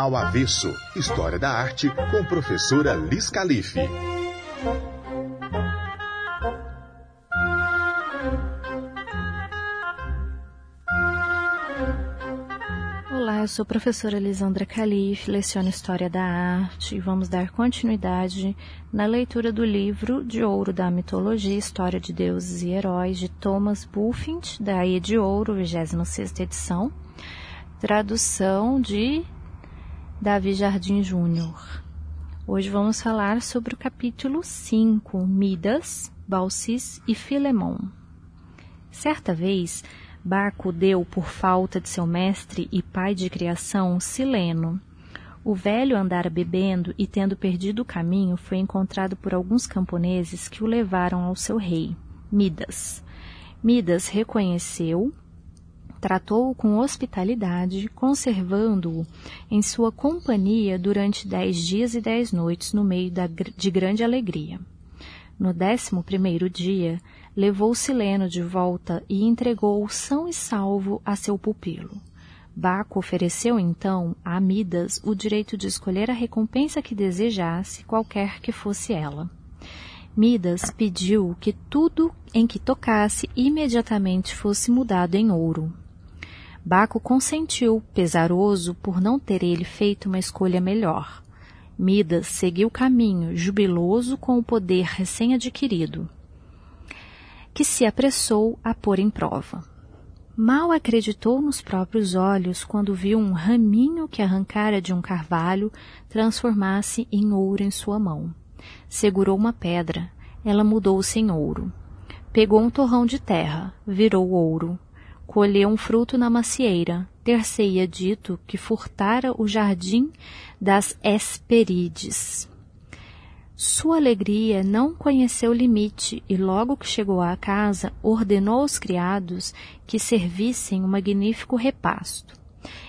ao avesso. História da arte com professora Liz Calife. Olá, eu sou professora Lisandra Calife, leciono História da Arte e vamos dar continuidade na leitura do livro de ouro da mitologia História de Deuses e Heróis de Thomas Bulfinch, da Ilha de Ouro, 26ª edição, tradução de Davi Jardim Júnior. Hoje vamos falar sobre o capítulo 5, Midas, Balsis e Filemon. Certa vez, Baco deu por falta de seu mestre e pai de criação, Sileno. O velho andara bebendo e, tendo perdido o caminho, foi encontrado por alguns camponeses que o levaram ao seu rei, Midas. Midas reconheceu, tratou-o com hospitalidade, conservando-o em sua companhia durante dez dias e dez noites no meio da, de grande alegria. No décimo primeiro dia, levou Sileno de volta e entregou-o são e salvo a seu pupilo. Baco ofereceu então a Midas o direito de escolher a recompensa que desejasse, qualquer que fosse ela. Midas pediu que tudo em que tocasse imediatamente fosse mudado em ouro. Baco consentiu, pesaroso por não ter ele feito uma escolha melhor. Midas seguiu o caminho, jubiloso com o poder recém-adquirido, que se apressou a pôr em prova. Mal acreditou nos próprios olhos quando viu um raminho que arrancara de um carvalho transformar-se em ouro em sua mão. Segurou uma pedra, ela mudou-se em ouro. Pegou um torrão de terra, virou ouro. Colheu um fruto na macieira, ter-se-ia dito que furtara o jardim das Hesperides. Sua alegria não conheceu limite e logo que chegou à casa ordenou aos criados que servissem um magnífico repasto.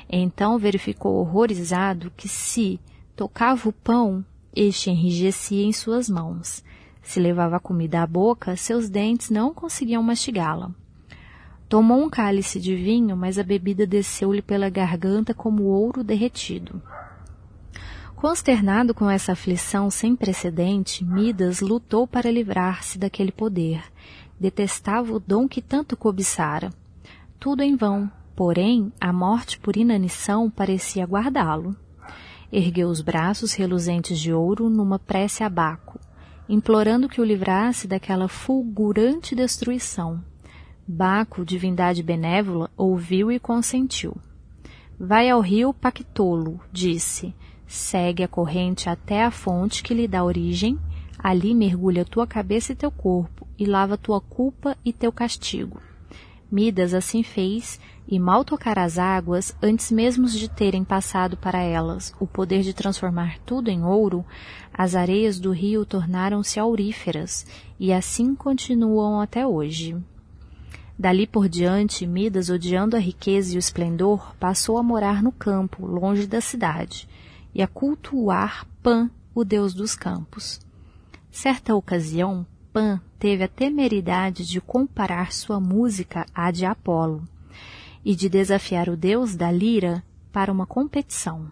Então verificou horrorizado que se tocava o pão, este enrijecia em suas mãos. Se levava a comida à boca, seus dentes não conseguiam mastigá-la. Tomou um cálice de vinho, mas a bebida desceu-lhe pela garganta como ouro derretido. Consternado com essa aflição sem precedente, Midas lutou para livrar-se daquele poder. Detestava o dom que tanto cobiçara. Tudo em vão, porém, a morte por inanição parecia guardá-lo. Ergueu os braços reluzentes de ouro numa prece a Baco, implorando que o livrasse daquela fulgurante destruição. Baco, divindade benévola, ouviu e consentiu. Vai ao rio Pactolo, disse. Segue a corrente até a fonte que lhe dá origem, ali mergulha tua cabeça e teu corpo, e lava tua culpa e teu castigo. Midas assim fez, e mal tocar as águas, antes mesmo de terem passado para elas o poder de transformar tudo em ouro, as areias do rio tornaram-se auríferas, e assim continuam até hoje. Dali por diante, Midas, odiando a riqueza e o esplendor, passou a morar no campo, longe da cidade, e a cultuar Pan, o deus dos campos. Certa ocasião, Pan teve a temeridade de comparar sua música à de Apolo e de desafiar o deus da lira para uma competição.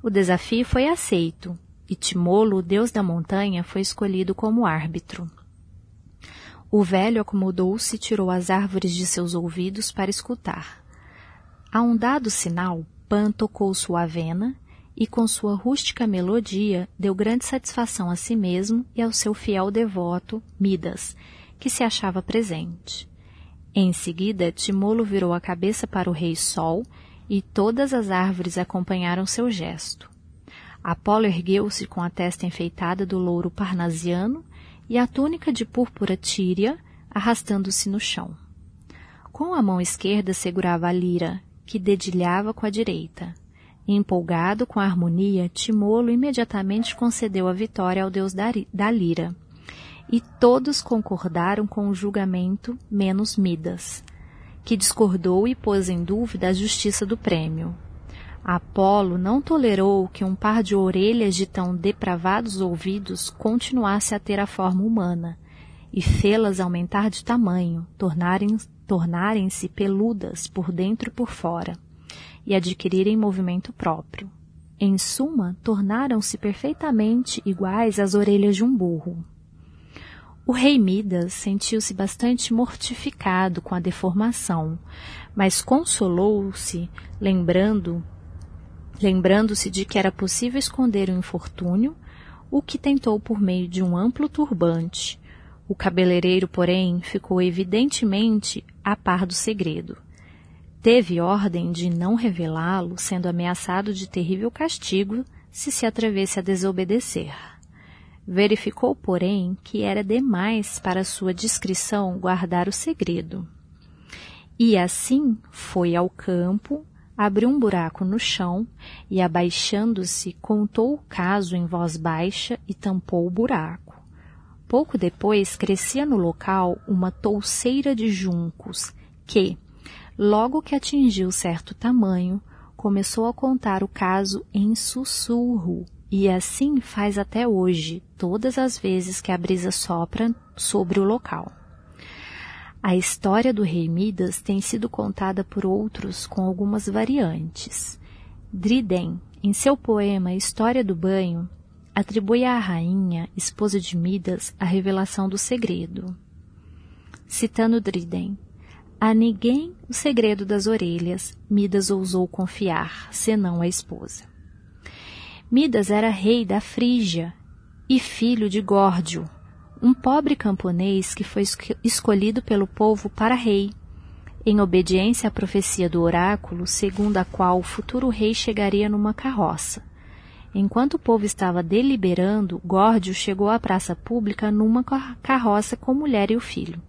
O desafio foi aceito e Timolo, o deus da montanha, foi escolhido como árbitro. O velho acomodou-se e tirou as árvores de seus ouvidos para escutar. A um dado sinal, Pan tocou sua avena e, com sua rústica melodia, deu grande satisfação a si mesmo e ao seu fiel devoto, Midas, que se achava presente. Em seguida, Timolo virou a cabeça para o rei Sol e todas as árvores acompanharam seu gesto. Apolo ergueu-se com a testa enfeitada do louro parnasiano e a túnica de púrpura tíria, arrastando-se no chão. Com a mão esquerda segurava a lira, que dedilhava com a direita. Empolgado com a harmonia, Timolo imediatamente concedeu a vitória ao deus da lira. E todos concordaram com o julgamento, menos Midas, que discordou e pôs em dúvida a justiça do prêmio. Apolo não tolerou que um par de orelhas de tão depravados ouvidos continuasse a ter a forma humana, e fê-las aumentar de tamanho, tornarem-se tornarem peludas por dentro e por fora, e adquirirem movimento próprio. em suma, tornaram-se perfeitamente iguais às orelhas de um burro. O rei Midas sentiu-se bastante mortificado com a deformação, mas consolou-se lembrando lembrando-se de que era possível esconder o infortúnio, o que tentou por meio de um amplo turbante. O cabeleireiro, porém, ficou evidentemente a par do segredo. Teve ordem de não revelá-lo, sendo ameaçado de terrível castigo se se atrevesse a desobedecer. Verificou, porém, que era demais para sua discrição guardar o segredo. E assim foi ao campo, abriu um buraco no chão e, abaixando-se, contou o caso em voz baixa e tampou o buraco. Pouco depois crescia no local uma touceira de juncos que, logo que atingiu certo tamanho, começou a contar o caso em sussurro, e assim faz até hoje, todas as vezes que a brisa sopra sobre o local. A história do rei Midas tem sido contada por outros com algumas variantes. Dryden, em seu poema História do Banho, atribui à rainha, esposa de Midas, a revelação do segredo. Citando Dryden, a ninguém o segredo das orelhas Midas ousou confiar, senão a esposa. Midas era rei da Frígia e filho de Górdio, um pobre camponês que foi escolhido pelo povo para rei, em obediência à profecia do oráculo, segundo a qual o futuro rei chegaria numa carroça. Enquanto o povo estava deliberando, Górdio chegou à praça pública numa carroça com mulher e o filho.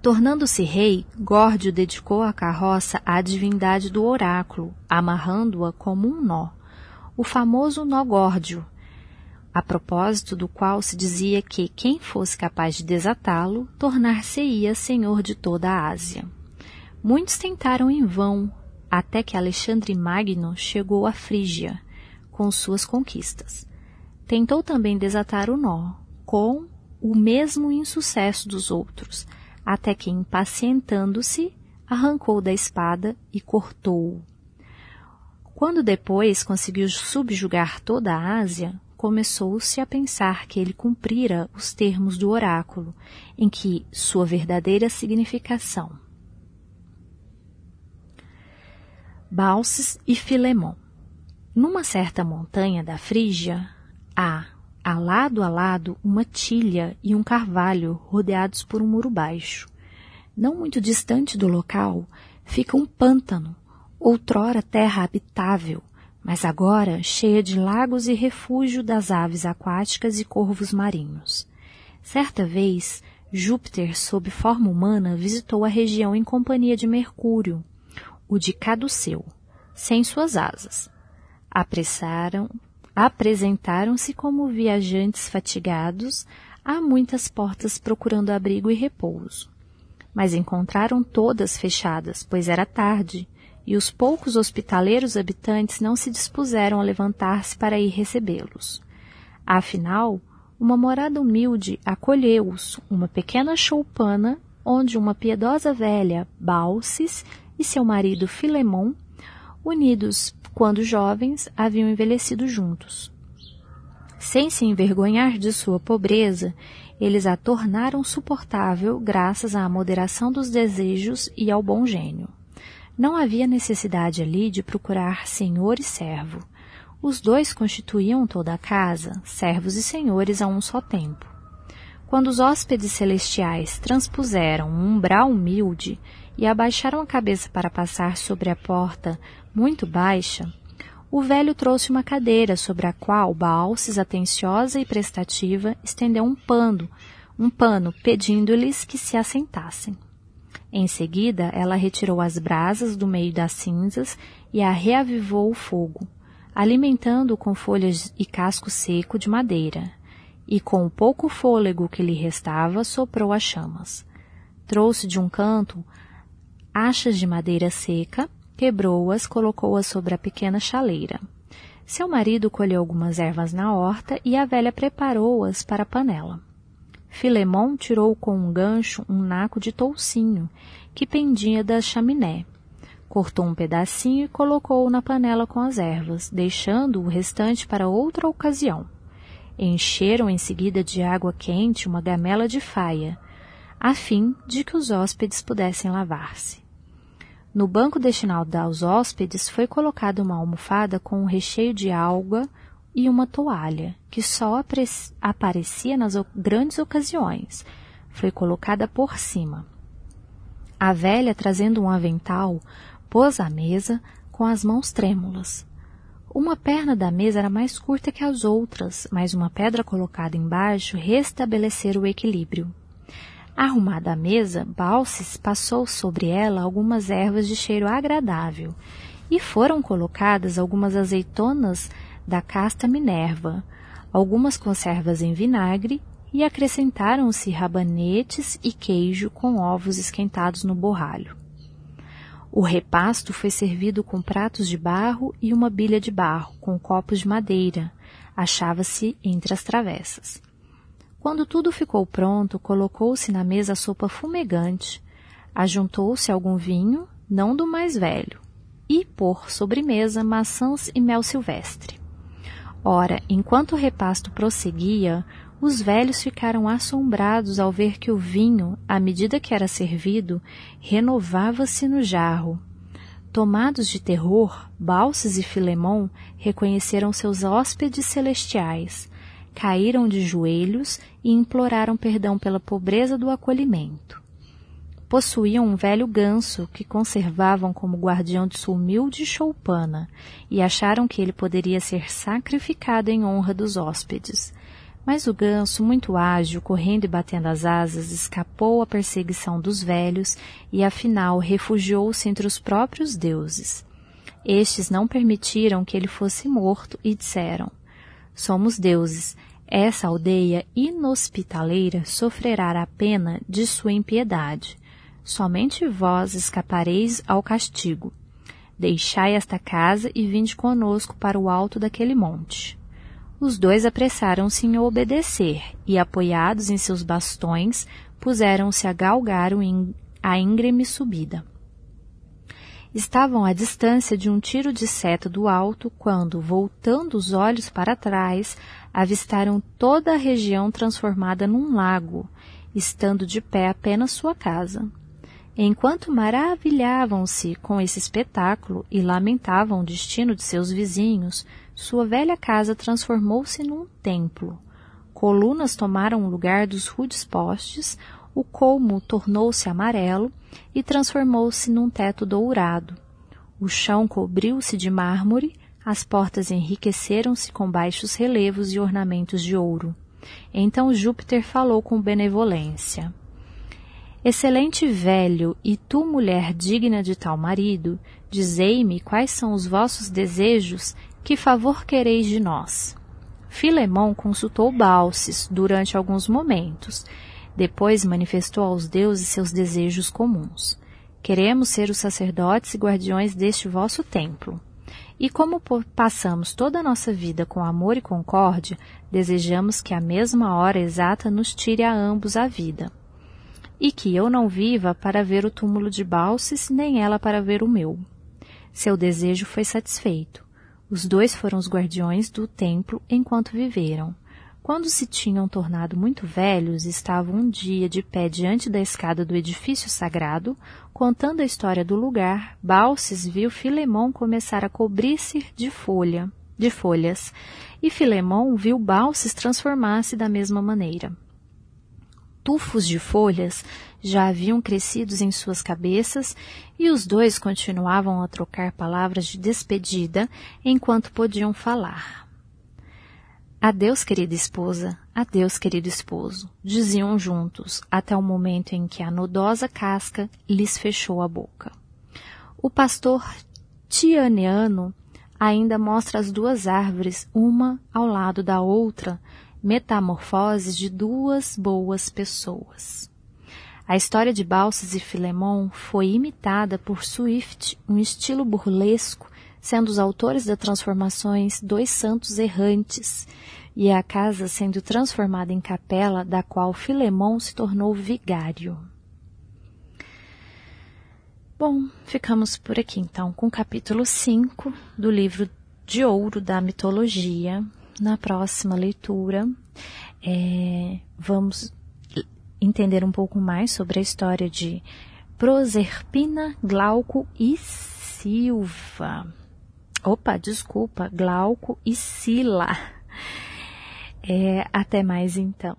Tornando-se rei, Górdio dedicou a carroça à divindade do oráculo, amarrando-a como um nó, o famoso nó Górdio, a propósito do qual se dizia que quem fosse capaz de desatá-lo tornar-se-ia senhor de toda a Ásia. Muitos tentaram em vão, até que Alexandre Magno chegou à Frígia com suas conquistas. Tentou também desatar o nó, com o mesmo insucesso dos outros, até que, impacientando-se, arrancou da espada e cortou-o. Quando depois conseguiu subjugar toda a Ásia, começou-se a pensar que ele cumprira os termos do oráculo, em que sua verdadeira significação. Balses e Filemon. Numa certa montanha da Frígia, há a lado a lado uma tilha e um carvalho rodeados por um muro baixo. Não muito distante do local fica um pântano, outrora terra habitável, mas agora cheia de lagos e refúgio das aves aquáticas e corvos marinhos. Certa vez, Júpiter, sob forma humana, visitou a região em companhia de Mercúrio, o de Caduceu, sem suas asas. Apressaram apresentaram-se como viajantes fatigados a muitas portas procurando abrigo e repouso. Mas encontraram todas fechadas, pois era tarde, e os poucos hospitaleiros habitantes não se dispuseram a levantar-se para ir recebê-los. Afinal, uma morada humilde acolheu-os, uma pequena choupana, onde uma piedosa velha, Balsis, e seu marido Filemon, unidos quando jovens, haviam envelhecido juntos. Sem se envergonhar de sua pobreza, eles a tornaram suportável graças à moderação dos desejos e ao bom gênio. Não havia necessidade ali de procurar senhor e servo. Os dois constituíam toda a casa, servos e senhores a um só tempo. Quando os hóspedes celestiais transpuseram um umbral humilde e abaixaram a cabeça para passar sobre a porta muito baixa, o velho trouxe uma cadeira sobre a qual Baalces, atenciosa e prestativa, estendeu um pano, um pano, pedindo-lhes que se assentassem. Em seguida, ela retirou as brasas do meio das cinzas e a reavivou o fogo, alimentando-o com folhas e casco seco de madeira, e com o pouco fôlego que lhe restava, soprou as chamas. Trouxe de um canto achas de madeira seca Quebrou-as, colocou-as sobre a pequena chaleira. Seu marido colheu algumas ervas na horta e a velha preparou-as para a panela. Filemon tirou com um gancho um naco de toucinho que pendia da chaminé. Cortou um pedacinho e colocou-o na panela com as ervas, deixando o restante para outra ocasião. Encheram em seguida de água quente uma gamela de faia, a fim de que os hóspedes pudessem lavar-se. No banco destinado aos hóspedes foi colocada uma almofada com um recheio de alga e uma toalha, que só aparecia nas grandes ocasiões. Foi colocada por cima. A velha, trazendo um avental, pôs à mesa com as mãos trêmulas. Uma perna da mesa era mais curta que as outras, mas uma pedra colocada embaixo restabelecera o equilíbrio. Arrumada a mesa, Balses passou sobre ela algumas ervas de cheiro agradável e foram colocadas algumas azeitonas da casta Minerva, algumas conservas em vinagre e acrescentaram-se rabanetes e queijo com ovos esquentados no borralho. O repasto foi servido com pratos de barro e uma bilha de barro, com copos de madeira. Achava-se entre as travessas. Quando tudo ficou pronto, colocou-se na mesa a sopa fumegante, ajuntou-se algum vinho, não do mais velho, e, por sobremesa, maçãs e mel silvestre. Ora, enquanto o repasto prosseguia, os velhos ficaram assombrados ao ver que o vinho, à medida que era servido, renovava-se no jarro. Tomados de terror, Balses e Filemon reconheceram seus hóspedes celestiais, caíram de joelhos e imploraram perdão pela pobreza do acolhimento. Possuíam um velho ganso que conservavam como guardião de sua humilde choupana e acharam que ele poderia ser sacrificado em honra dos hóspedes. Mas o ganso, muito ágil, correndo e batendo as asas, escapou à perseguição dos velhos e, afinal, refugiou-se entre os próprios deuses. Estes não permitiram que ele fosse morto e disseram: Somos deuses. Essa aldeia inhospitaleira sofrerá a pena de sua impiedade. Somente vós escapareis ao castigo. Deixai esta casa e vinde conosco para o alto daquele monte. Os dois apressaram-se em obedecer e, apoiados em seus bastões, puseram-se a galgar a íngreme subida. Estavam à distância de um tiro de seta do alto quando, voltando os olhos para trás, avistaram toda a região transformada num lago, estando de pé apenas sua casa. Enquanto maravilhavam-se com esse espetáculo e lamentavam o destino de seus vizinhos, sua velha casa transformou-se num templo. Colunas tomaram o lugar dos rudes postes, o colmo tornou-se amarelo e transformou-se num teto dourado. O chão cobriu-se de mármore, as portas enriqueceram-se com baixos relevos e ornamentos de ouro. Então Júpiter falou com benevolência. Excelente velho, e tu, mulher digna de tal marido, dizei-me quais são os vossos desejos, que favor quereis de nós. Filemão consultou Balses durante alguns momentos, depois manifestou aos deuses seus desejos comuns. Queremos ser os sacerdotes e guardiões deste vosso templo. E como passamos toda a nossa vida com amor e concórdia, desejamos que a mesma hora exata nos tire a ambos a vida e que eu não viva para ver o túmulo de Balses, nem ela para ver o meu. Seu desejo foi satisfeito. Os dois foram os guardiões do templo enquanto viveram. Quando se tinham tornado muito velhos, estavam um dia de pé diante da escada do edifício sagrado, contando a história do lugar, Balses viu Filemão começar a cobrir-se de folha, de folhas, e Filemão viu Balses transformar-se da mesma maneira tufos de folhas já haviam crescidos em suas cabeças e os dois continuavam a trocar palavras de despedida enquanto podiam falar. Adeus, querida esposa, adeus, querido esposo, diziam juntos, até o momento em que a nodosa casca lhes fechou a boca. O pastor Tianeano ainda mostra as duas árvores, uma ao lado da outra, Metamorfoses de duas boas pessoas. A história de Balsas e Filemon foi imitada por Swift, um estilo burlesco, sendo os autores das transformações dois santos errantes, e a casa sendo transformada em capela da qual Filemon se tornou vigário. Bom, ficamos por aqui então com o capítulo 5 do livro de ouro da mitologia. Na próxima leitura, é, vamos entender um pouco mais sobre a história de Proserpina, Glauco e Silva. Opa, desculpa, Glauco e Sila. É, até mais então.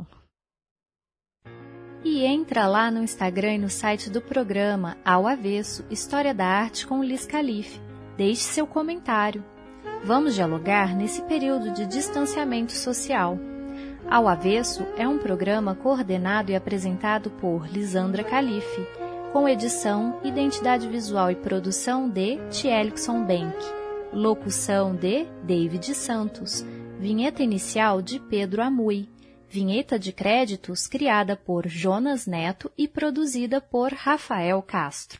E entra lá no Instagram e no site do programa Ao Avesso História da Arte com Liz Calife. Deixe seu comentário. Vamos dialogar nesse período de distanciamento social. Ao Avesso é um programa coordenado e apresentado por Lisandra Calife, com edição, identidade visual e produção de Tielkson Bank, locução de David Santos, vinheta inicial de Pedro Amui, vinheta de créditos criada por Jonas Neto e produzida por Rafael Castro.